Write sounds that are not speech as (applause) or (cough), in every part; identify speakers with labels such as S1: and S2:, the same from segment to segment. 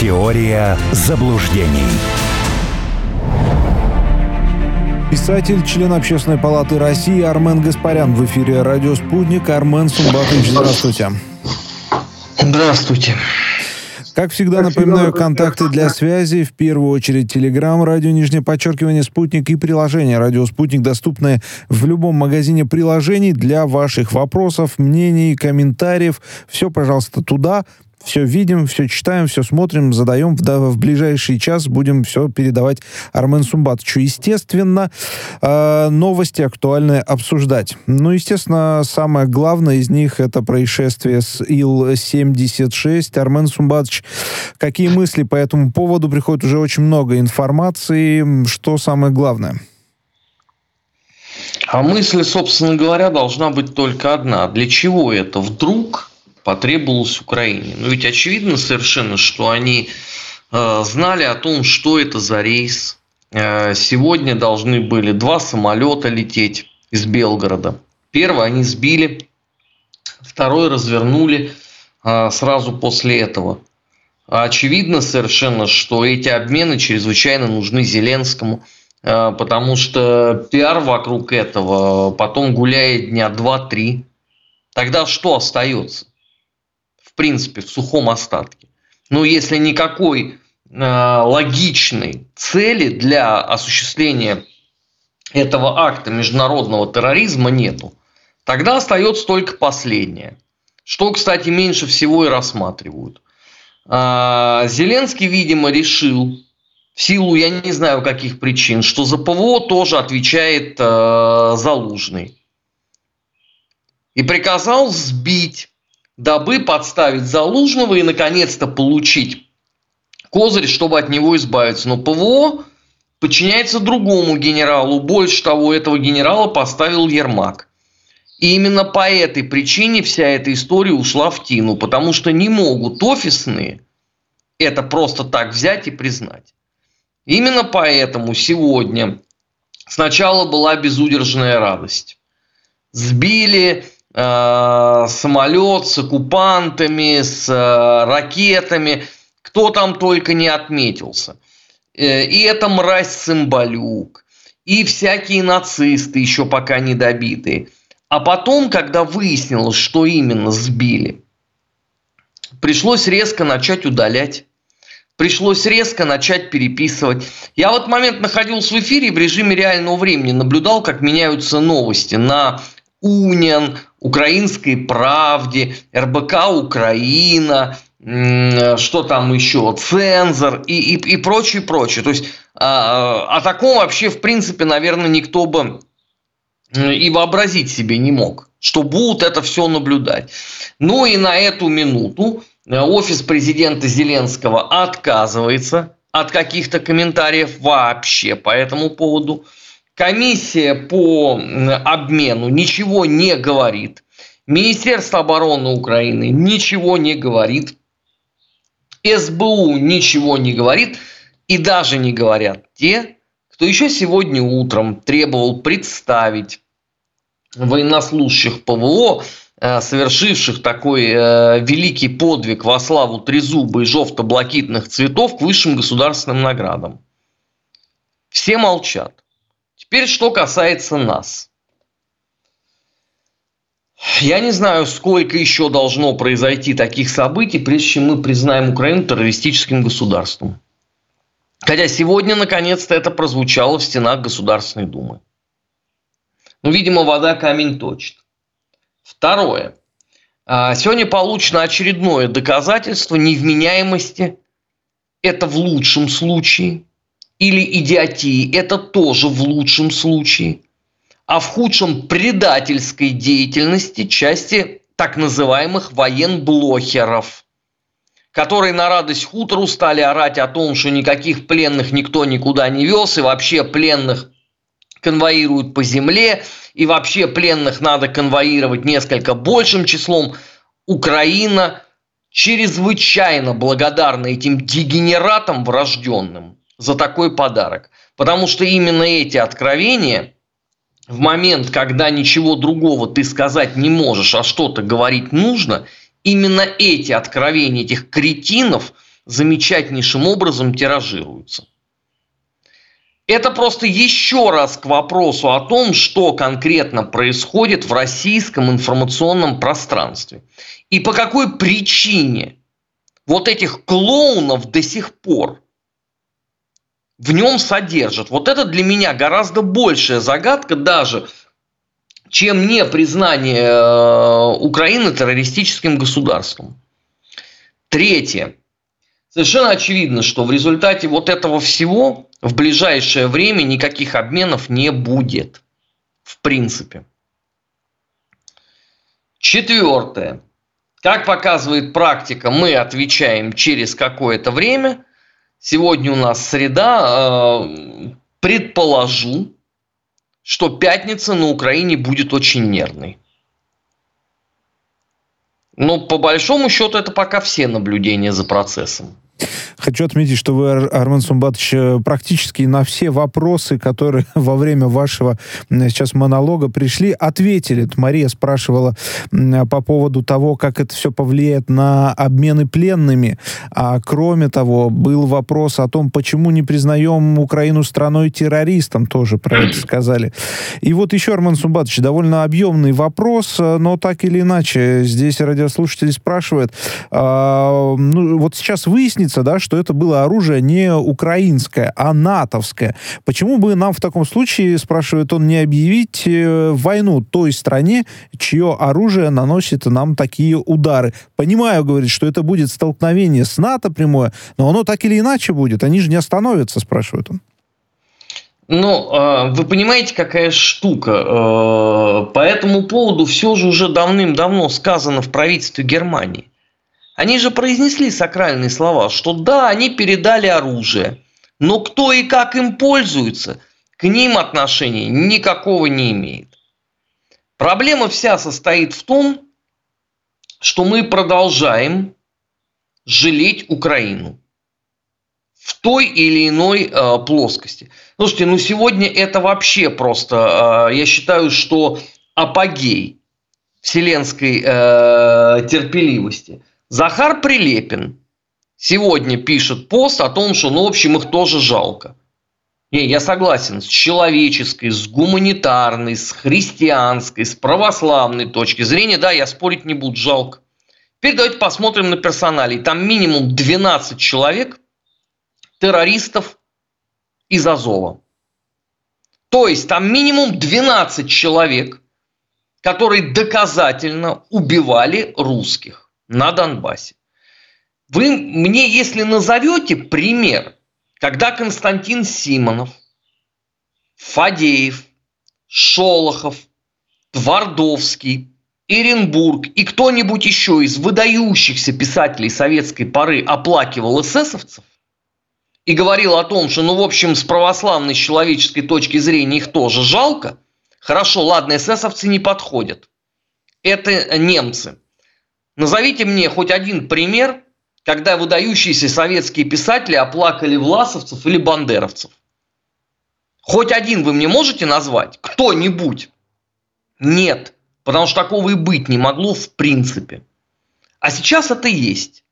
S1: Теория заблуждений.
S2: Писатель, член Общественной палаты России Армен Гаспарян в эфире «Радио Спутник». Армен Сумбатович, здравствуйте.
S3: Здравствуйте.
S2: Как всегда, напоминаю, контакты для связи. В первую очередь Телеграм, радио, нижнее подчеркивание, спутник и приложение «Радио Спутник», доступное в любом магазине приложений для ваших вопросов, мнений, комментариев. Все, пожалуйста, туда все видим, все читаем, все смотрим, задаем. В, в ближайший час будем все передавать Армен Сумбатовичу. Естественно, э, новости актуальные обсуждать. Ну, естественно, самое главное из них это происшествие с Ил-76. Армен Сумбатович, какие мысли по этому поводу? Приходит уже очень много информации. Что самое главное?
S3: А мысль, собственно говоря, должна быть только одна. Для чего это вдруг потребовалось Украине. Но ведь очевидно совершенно, что они э, знали о том, что это за рейс. Э, сегодня должны были два самолета лететь из Белгорода. Первый они сбили, второй развернули э, сразу после этого. Очевидно совершенно, что эти обмены чрезвычайно нужны Зеленскому, потому что пиар вокруг этого потом гуляет дня два-три. Тогда что остается? Принципе, в сухом остатке. Но если никакой э, логичной цели для осуществления этого акта международного терроризма нету, тогда остается только последнее. Что, кстати, меньше всего и рассматривают. Э, Зеленский, видимо, решил, в силу, я не знаю каких причин, что за ПВО тоже отвечает э, Залужный. И приказал сбить дабы подставить Залужного и наконец-то получить козырь, чтобы от него избавиться. Но ПВО подчиняется другому генералу. Больше того, этого генерала поставил Ермак. И именно по этой причине вся эта история ушла в тину, потому что не могут офисные это просто так взять и признать. Именно поэтому сегодня сначала была безудержная радость. Сбили Э, самолет с оккупантами, с э, ракетами, кто там только не отметился. Э, и это мразь Цымбалюк, и всякие нацисты еще пока не добитые. А потом, когда выяснилось, что именно сбили, пришлось резко начать удалять. Пришлось резко начать переписывать. Я в этот момент находился в эфире в режиме реального времени, наблюдал, как меняются новости на Униан, Украинской правде, РБК Украина, что там еще, цензор и, и, и прочее, прочее. То есть а, о таком вообще, в принципе, наверное, никто бы и вообразить себе не мог, что будут это все наблюдать. Ну и на эту минуту э, офис президента Зеленского отказывается от каких-то комментариев вообще по этому поводу – Комиссия по обмену ничего не говорит. Министерство обороны Украины ничего не говорит. СБУ ничего не говорит. И даже не говорят те, кто еще сегодня утром требовал представить военнослужащих ПВО, э, совершивших такой э, великий подвиг во славу трезуба и жовто-блакитных цветов к высшим государственным наградам. Все молчат. Теперь, что касается нас. Я не знаю, сколько еще должно произойти таких событий, прежде чем мы признаем Украину террористическим государством. Хотя сегодня, наконец-то, это прозвучало в стенах Государственной Думы. Ну, видимо, вода камень точит. Второе. А, сегодня получено очередное доказательство невменяемости. Это в лучшем случае или идиотии, это тоже в лучшем случае, а в худшем предательской деятельности части так называемых военблохеров, которые на радость хутору стали орать о том, что никаких пленных никто никуда не вез, и вообще пленных конвоируют по земле, и вообще пленных надо конвоировать несколько большим числом. Украина чрезвычайно благодарна этим дегенератам врожденным – за такой подарок. Потому что именно эти откровения в момент, когда ничего другого ты сказать не можешь, а что-то говорить нужно, именно эти откровения этих кретинов замечательнейшим образом тиражируются. Это просто еще раз к вопросу о том, что конкретно происходит в российском информационном пространстве. И по какой причине вот этих клоунов до сих пор в нем содержат. Вот это для меня гораздо большая загадка даже, чем не признание э, Украины террористическим государством. Третье. Совершенно очевидно, что в результате вот этого всего в ближайшее время никаких обменов не будет. В принципе. Четвертое. Как показывает практика, мы отвечаем через какое-то время. Сегодня у нас среда. Э, предположу, что пятница на Украине будет очень нервной. Но по большому счету это пока все наблюдения за процессом.
S2: Хочу отметить, что вы, Армен Сумбатович, э, практически на все вопросы, которые (laughs) во время вашего сейчас монолога пришли, ответили. Мария спрашивала по поводу того, как это все повлияет на обмены пленными. А кроме того, был вопрос о том, почему не признаем Украину страной-террористом, тоже про это (clears throat) сказали. И вот еще, Армен Сумбатович, довольно объемный вопрос, э, но так или иначе, здесь радиослушатели спрашивают, а, ну, вот сейчас выяснится, да, что это было оружие не украинское, а натовское. Почему бы нам в таком случае, спрашивает он, не объявить э, войну той стране, чье оружие наносит нам такие удары? Понимаю, говорит, что это будет столкновение с НАТО прямое, но оно так или иначе будет. Они же не остановятся, спрашивает он.
S3: Ну, а, вы понимаете, какая штука. Э, по этому поводу все же уже давным-давно сказано в правительстве Германии. Они же произнесли сакральные слова, что да, они передали оружие, но кто и как им пользуется, к ним отношения никакого не имеет. Проблема вся состоит в том, что мы продолжаем жалеть Украину в той или иной э, плоскости. Слушайте, ну сегодня это вообще просто, э, я считаю, что апогей вселенской э, терпеливости – Захар Прилепин сегодня пишет пост о том, что, ну, в общем, их тоже жалко. Не, я согласен, с человеческой, с гуманитарной, с христианской, с православной точки зрения, да, я спорить не буду, жалко. Теперь давайте посмотрим на персоналей. Там минимум 12 человек, террористов из Азова. То есть там минимум 12 человек, которые доказательно убивали русских на Донбассе. Вы мне, если назовете пример, когда Константин Симонов, Фадеев, Шолохов, Твардовский, Иренбург и кто-нибудь еще из выдающихся писателей советской поры оплакивал эсэсовцев и говорил о том, что, ну, в общем, с православной человеческой точки зрения их тоже жалко, хорошо, ладно, эсэсовцы не подходят. Это немцы. Назовите мне хоть один пример, когда выдающиеся советские писатели оплакали власовцев или бандеровцев. Хоть один вы мне можете назвать? Кто-нибудь? Нет, потому что такого и быть не могло в принципе. А сейчас это есть.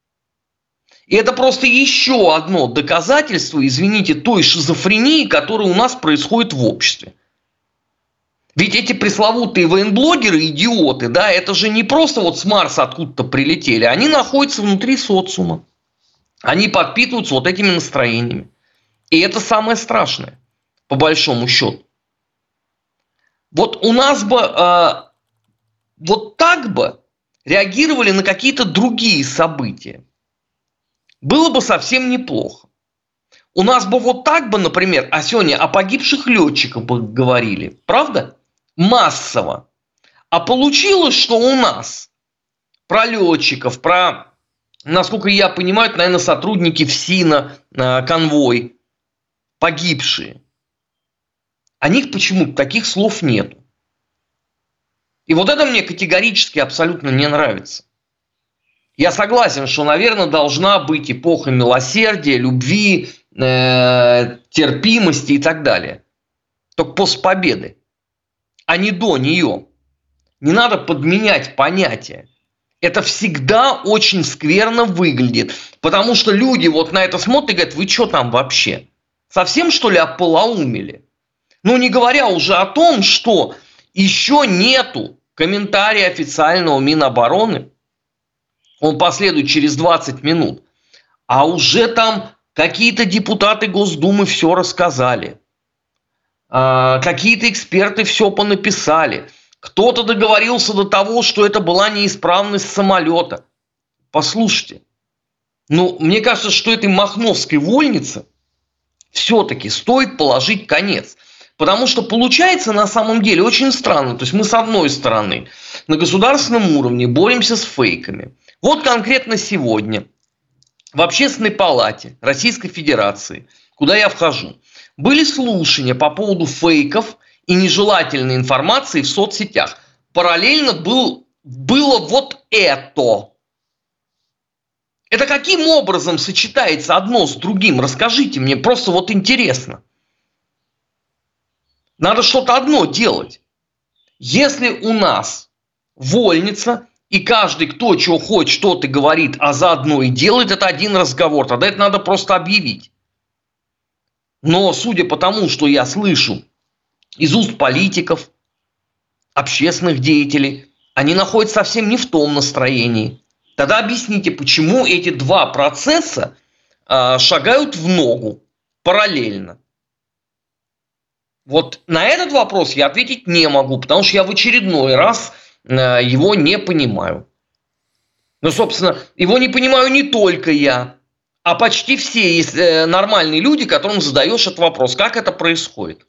S3: И это просто еще одно доказательство, извините, той шизофрении, которая у нас происходит в обществе. Ведь эти пресловутые военблогеры, идиоты, да, это же не просто вот с Марса откуда-то прилетели, они находятся внутри социума. Они подпитываются вот этими настроениями. И это самое страшное, по большому счету. Вот у нас бы э, вот так бы реагировали на какие-то другие события. Было бы совсем неплохо. У нас бы вот так бы, например, а сегодня о погибших летчиках бы говорили. Правда? Массово. А получилось, что у нас про летчиков, про, насколько я понимаю, наверное, сотрудники ФСИНа, э, конвой, погибшие. О них почему-то таких слов нет. И вот это мне категорически абсолютно не нравится. Я согласен, что, наверное, должна быть эпоха милосердия, любви, э, терпимости и так далее. Только после победы а не до нее. Не надо подменять понятия. это всегда очень скверно выглядит. Потому что люди вот на это смотрят и говорят, вы что там вообще? Совсем что ли ополоумели? Ну не говоря уже о том, что еще нету комментария официального Минобороны, он последует через 20 минут, а уже там какие-то депутаты Госдумы все рассказали, какие-то эксперты все понаписали – кто-то договорился до того, что это была неисправность самолета. Послушайте, ну, мне кажется, что этой махновской вольнице все-таки стоит положить конец. Потому что получается на самом деле очень странно. То есть мы с одной стороны на государственном уровне боремся с фейками. Вот конкретно сегодня в Общественной палате Российской Федерации, куда я вхожу, были слушания по поводу фейков и нежелательной информации в соцсетях. Параллельно был, было вот это. Это каким образом сочетается одно с другим? Расскажите мне, просто вот интересно. Надо что-то одно делать. Если у нас вольница, и каждый, кто чего хочет, что-то говорит, а заодно и делает, это один разговор, тогда это надо просто объявить. Но судя по тому, что я слышу из уст политиков, общественных деятелей, они находятся совсем не в том настроении. Тогда объясните, почему эти два процесса э, шагают в ногу параллельно. Вот на этот вопрос я ответить не могу, потому что я в очередной раз э, его не понимаю. Но, собственно, его не понимаю не только я, а почти все э, нормальные люди, которым задаешь этот вопрос, как это происходит.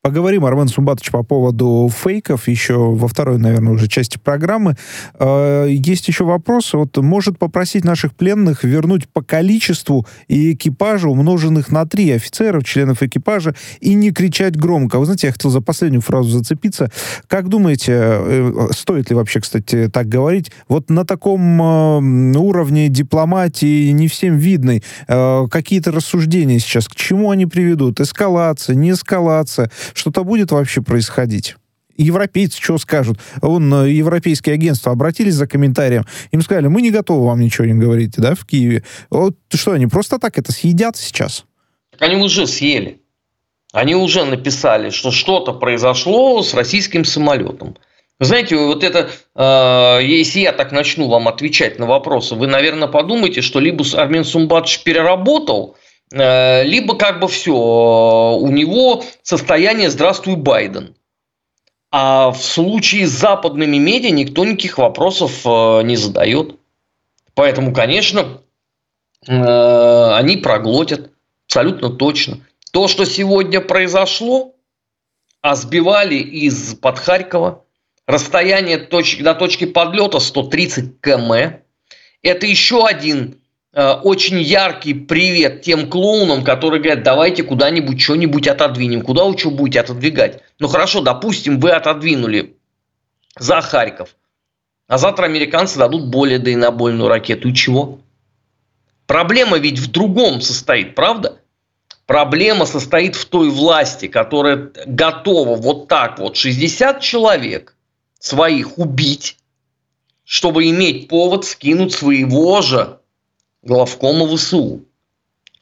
S2: Поговорим, Армен Сумбатович, по поводу фейков еще во второй, наверное, уже части программы. Э, есть еще вопрос. Вот может попросить наших пленных вернуть по количеству и экипажу, умноженных на три офицеров, членов экипажа, и не кричать громко. Вы знаете, я хотел за последнюю фразу зацепиться. Как думаете, э, стоит ли вообще, кстати, так говорить? Вот на таком э, уровне дипломатии не всем видной какие-то рассуждения сейчас, к чему они приведут? Эскалация, не эскалация? Что-то будет вообще происходить? Европейцы что скажут? Вон, э, европейские агентства обратились за комментарием, им сказали, мы не готовы вам ничего не говорить, да, в Киеве. Вот что, они просто так это съедят сейчас?
S3: Так они уже съели. Они уже написали, что что-то произошло с российским самолетом. Вы знаете, вот это, э, если я так начну вам отвечать на вопросы, вы, наверное, подумаете, что либо Армен Сумбатович переработал, либо как бы все, у него состояние «Здравствуй, Байден». А в случае с западными медиа никто никаких вопросов э, не задает. Поэтому, конечно, э, они проглотят абсолютно точно. То, что сегодня произошло, а сбивали из-под Харькова, расстояние до точки подлета 130 км, это еще один Э, очень яркий привет тем клоунам, которые говорят, давайте куда-нибудь что-нибудь отодвинем. Куда вы что будете отодвигать? Ну хорошо, допустим, вы отодвинули за Харьков, а завтра американцы дадут более дальнобойную ракету. И чего? Проблема ведь в другом состоит, правда? Проблема состоит в той власти, которая готова вот так вот 60 человек своих убить, чтобы иметь повод скинуть своего же главкома ВСУ.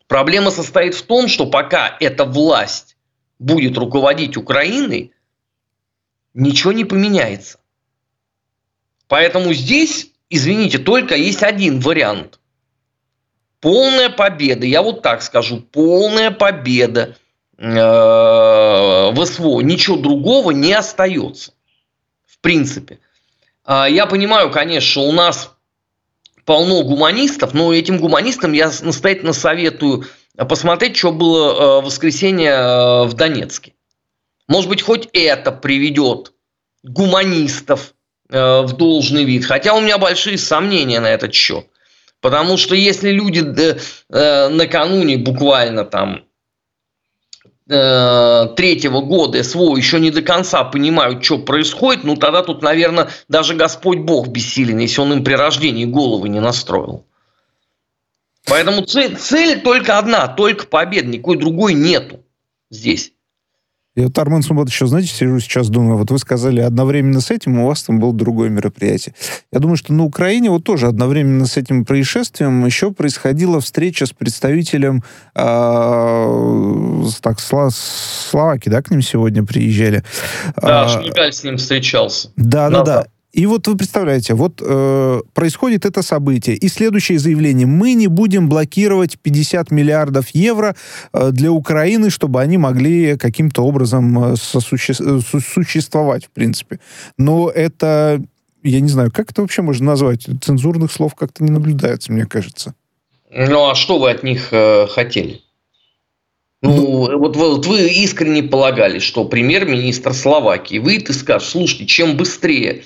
S3: Проблема состоит в том, что пока эта власть будет руководить Украиной, ничего не поменяется. Поэтому здесь, извините, только есть один вариант. Полная победа, я вот так скажу, полная победа э, в СВО. Ничего другого не остается. В принципе. А, я понимаю, конечно, у нас полно гуманистов, но этим гуманистам я настоятельно советую посмотреть, что было э, в воскресенье э, в Донецке. Может быть, хоть это приведет гуманистов э, в должный вид. Хотя у меня большие сомнения на этот счет. Потому что если люди накануне буквально там Э, третьего года СВО еще не до конца понимают, что происходит, ну тогда тут, наверное, даже Господь Бог бессилен, если он им при рождении головы не настроил. Поэтому цель, цель только одна, только победа, никакой другой нету здесь.
S2: Я вот, Армен Сумбат, еще, знаете, сижу сейчас, думаю, вот вы сказали, одновременно с этим у вас там было другое мероприятие. Я думаю, что на Украине вот тоже одновременно с этим происшествием еще происходила встреча с представителем э, так, Сло, Словакии, да, к ним сегодня приезжали.
S3: Да, а, Шмигаль с ним встречался.
S2: Да, да, да. И вот вы представляете, вот э, происходит это событие, и следующее заявление. Мы не будем блокировать 50 миллиардов евро э, для Украины, чтобы они могли каким-то образом э, сосуще... Э, существовать, в принципе. Но это, я не знаю, как это вообще можно назвать? Цензурных слов как-то не наблюдается, мне кажется.
S3: Ну, а что вы от них э, хотели? Ну, ну вот, вот вы искренне полагали, что премьер-министр Словакии выйдет и скажет, слушайте, чем быстрее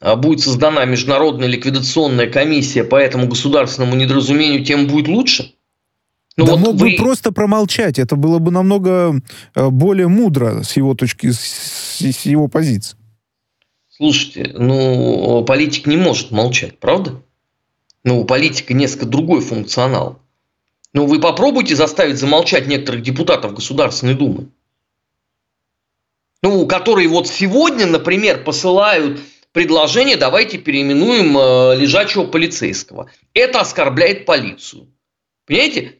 S3: будет создана международная ликвидационная комиссия по этому государственному недоразумению, тем будет лучше?
S2: Ну, да вот мог вы... бы просто промолчать. Это было бы намного э, более мудро с его точки, с его позиции.
S3: Слушайте, ну, политик не может молчать, правда? Ну, у политика несколько другой функционал. Ну, вы попробуйте заставить замолчать некоторых депутатов Государственной Думы. Ну, которые вот сегодня, например, посылают предложение давайте переименуем э, лежачего полицейского. Это оскорбляет полицию. Понимаете?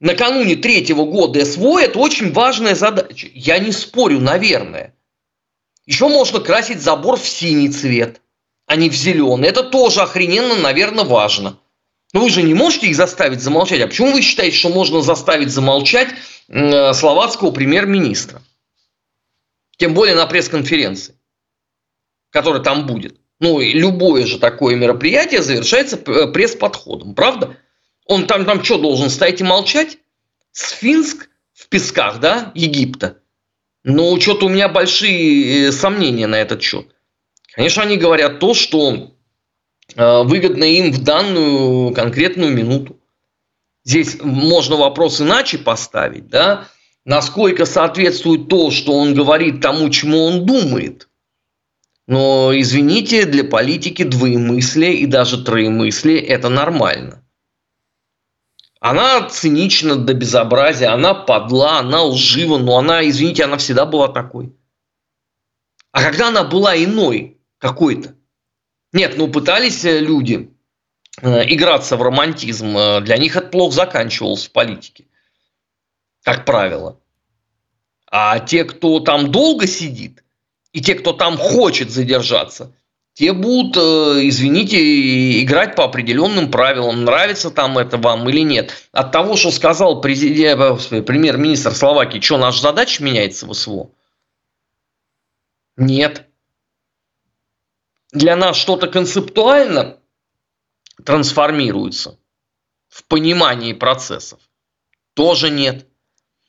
S3: Накануне третьего года СВО это очень важная задача. Я не спорю, наверное. Еще можно красить забор в синий цвет, а не в зеленый. Это тоже охрененно, наверное, важно. Но вы же не можете их заставить замолчать. А почему вы считаете, что можно заставить замолчать э, словацкого премьер-министра? Тем более на пресс-конференции который там будет. Ну, и любое же такое мероприятие завершается э, пресс-подходом, правда? Он там, там что, должен стоять и молчать? Сфинск в песках, да, Египта? Ну, что-то у меня большие э, сомнения на этот счет. Конечно, они говорят то, что э, выгодно им в данную конкретную минуту. Здесь можно вопрос иначе поставить, да, насколько соответствует то, что он говорит тому, чему он думает. Но, извините, для политики двоемыслие и даже троемыслие – это нормально. Она цинична до безобразия, она подла, она лжива, но она, извините, она всегда была такой. А когда она была иной какой-то? Нет, ну пытались э, люди э, играться в романтизм, э, для них это плохо заканчивалось в политике, как правило. А те, кто там долго сидит – и те, кто там хочет задержаться, те будут, э, извините, играть по определенным правилам, нравится там это вам или нет. От того, что сказал э, премьер-министр Словакии, что наша задача меняется в СВО? Нет. Для нас что-то концептуально трансформируется в понимании процессов. Тоже нет.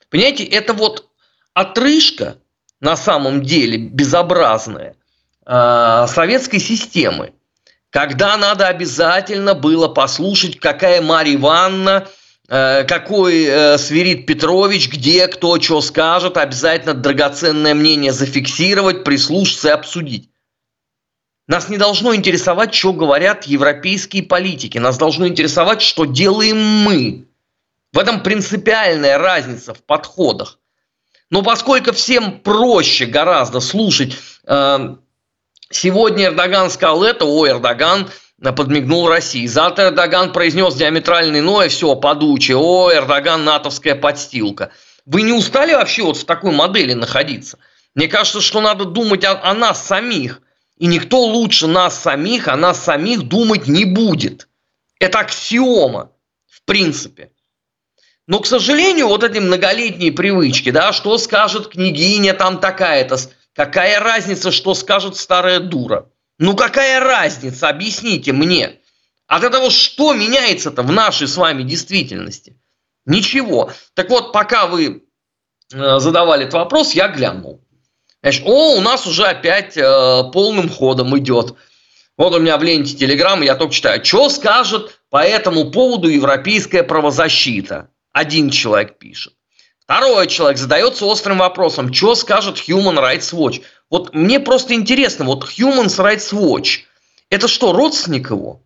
S3: Понимаете, это вот отрыжка – на самом деле безобразное э, советской системы, когда надо обязательно было послушать, какая Марья Ивановна, э, какой э, Свирид Петрович, где, кто, что скажет, обязательно драгоценное мнение зафиксировать, прислушаться и обсудить. Нас не должно интересовать, что говорят европейские политики. Нас должно интересовать, что делаем мы. В этом принципиальная разница в подходах. Но поскольку всем проще гораздо слушать, э, сегодня Эрдоган сказал это, о, Эрдоган подмигнул России. Завтра Эрдоган произнес диаметральный иное, все, подучи, о, Эрдоган натовская подстилка. Вы не устали вообще вот в такой модели находиться? Мне кажется, что надо думать о, о нас самих. И никто лучше нас самих, о нас самих думать не будет. Это аксиома, в принципе. Но, к сожалению, вот эти многолетние привычки, да, что скажет княгиня там такая-то, какая разница, что скажет старая дура. Ну какая разница, объясните мне. От этого что меняется-то в нашей с вами действительности? Ничего. Так вот, пока вы э, задавали этот вопрос, я глянул. Значит, о, у нас уже опять э, полным ходом идет. Вот у меня в ленте Телеграм, я только читаю, что скажет по этому поводу европейская правозащита. Один человек пишет. Второй человек задается острым вопросом, что скажет Human Rights Watch. Вот мне просто интересно, вот Human Rights Watch, это что, родственник его?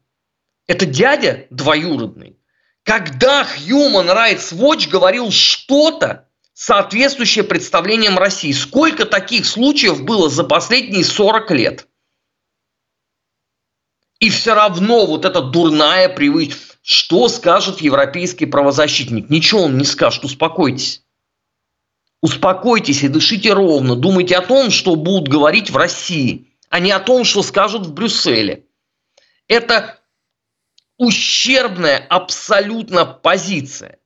S3: Это дядя двоюродный? Когда Human Rights Watch говорил что-то соответствующее представлениям России. Сколько таких случаев было за последние 40 лет? И все равно вот эта дурная привычка. Что скажет европейский правозащитник? Ничего он не скажет, успокойтесь. Успокойтесь и дышите ровно. Думайте о том, что будут говорить в России, а не о том, что скажут в Брюсселе. Это ущербная абсолютно позиция.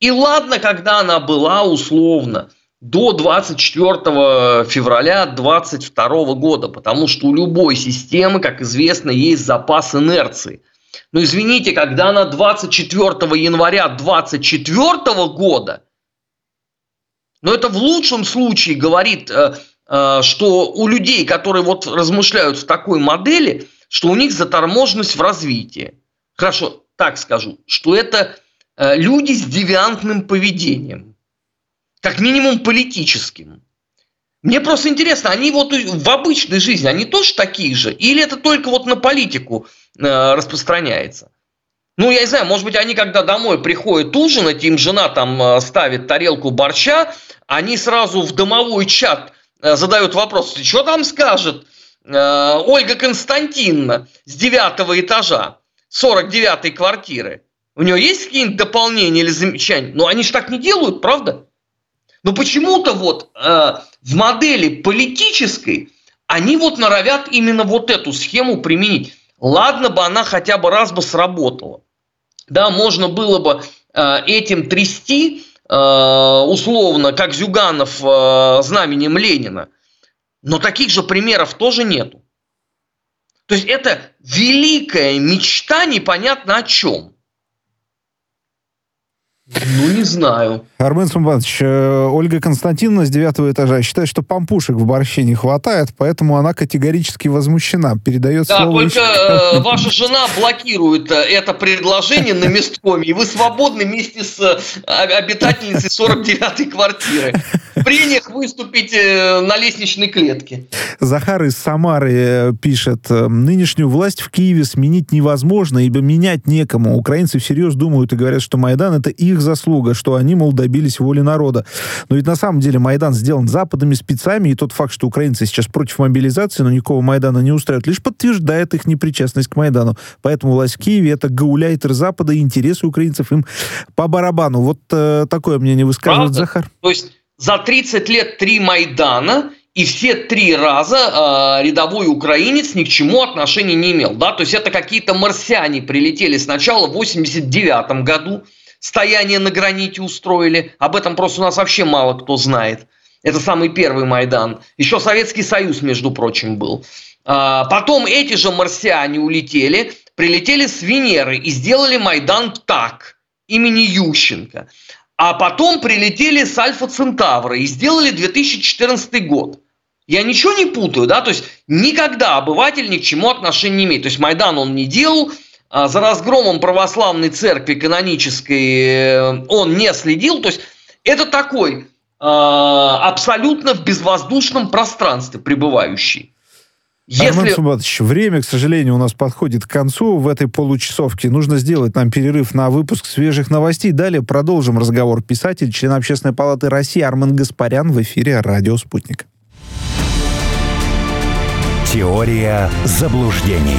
S3: И ладно, когда она была условно до 24 февраля 2022 года, потому что у любой системы, как известно, есть запас инерции. Но извините, когда она 24 января 2024 года, но это в лучшем случае говорит, э, э, что у людей, которые вот размышляют в такой модели, что у них заторможенность в развитии. Хорошо, так скажу, что это э, люди с девиантным поведением, как минимум политическим. Мне просто интересно, они вот в обычной жизни, они тоже такие же? Или это только вот на политику распространяется? Ну, я не знаю, может быть, они когда домой приходят ужинать, им жена там ставит тарелку борща, они сразу в домовой чат э, задают вопрос, что там скажет э, Ольга Константиновна с девятого этажа, 49-й квартиры. У нее есть какие-нибудь дополнения или замечания? Но они же так не делают, правда? Но почему-то вот э, в модели политической они вот норовят именно вот эту схему применить. Ладно бы она хотя бы раз бы сработала. Да, можно было бы э, этим трясти, Э, условно, как Зюганов э, знаменем Ленина. Но таких же примеров тоже нету. То есть это великая мечта непонятно о чем. Ну, не знаю.
S2: Армен Сумбанович, э, Ольга Константиновна с девятого этажа считает, что помпушек в борще не хватает, поэтому она категорически возмущена. Передает
S3: да,
S2: слово...
S3: только э, ваша жена блокирует э, это предложение на месткоме, и вы свободны вместе с обитательницей 49-й квартиры. При них выступить на лестничной клетке.
S2: Захар из Самары пишет, нынешнюю власть в Киеве сменить невозможно, ибо менять некому. Украинцы всерьез думают и говорят, что Майдан это их заслуга, что они, мол, добились воли народа. Но ведь на самом деле Майдан сделан западными спецами, и тот факт, что украинцы сейчас против мобилизации, но никакого Майдана не устраивает, лишь подтверждает их непричастность к Майдану. Поэтому власть в Киеве это гауляйтер Запада, и интересы украинцев им по барабану. Вот э, такое мнение высказывает Правда? Захар.
S3: То есть за 30 лет три Майдана, и все три раза э, рядовой украинец ни к чему отношения не имел. Да? То есть это какие-то марсиане прилетели сначала в 89 году, стояние на граните устроили. Об этом просто у нас вообще мало кто знает. Это самый первый Майдан. Еще Советский Союз, между прочим, был. А, потом эти же марсиане улетели, прилетели с Венеры и сделали Майдан так, имени Ющенко. А потом прилетели с Альфа Центавра и сделали 2014 год. Я ничего не путаю, да, то есть никогда обыватель ни к чему отношения не имеет. То есть Майдан он не делал, за разгромом православной церкви канонической э, он не следил. То есть это такой а, абсолютно в безвоздушном пространстве пребывающий.
S2: Если... Армен Субатович, время, к сожалению, у нас подходит к концу в этой получасовке. Нужно сделать нам перерыв на выпуск свежих новостей. Далее продолжим разговор. Писатель, член Общественной палаты России Армен Гаспарян в эфире «Радио Спутник».
S1: Теория заблуждений.